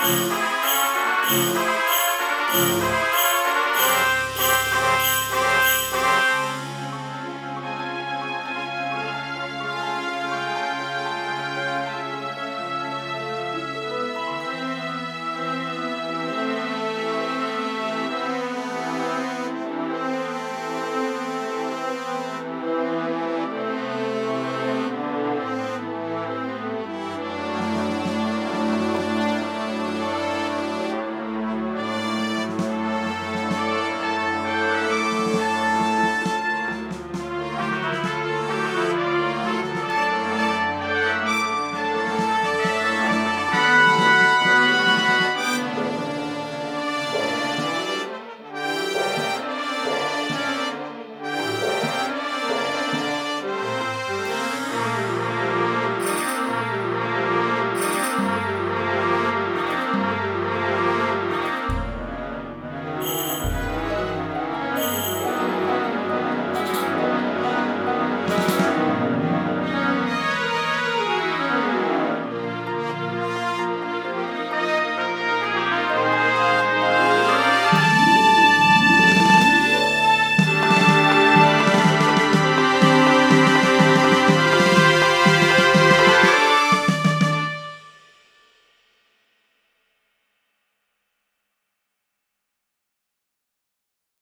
Música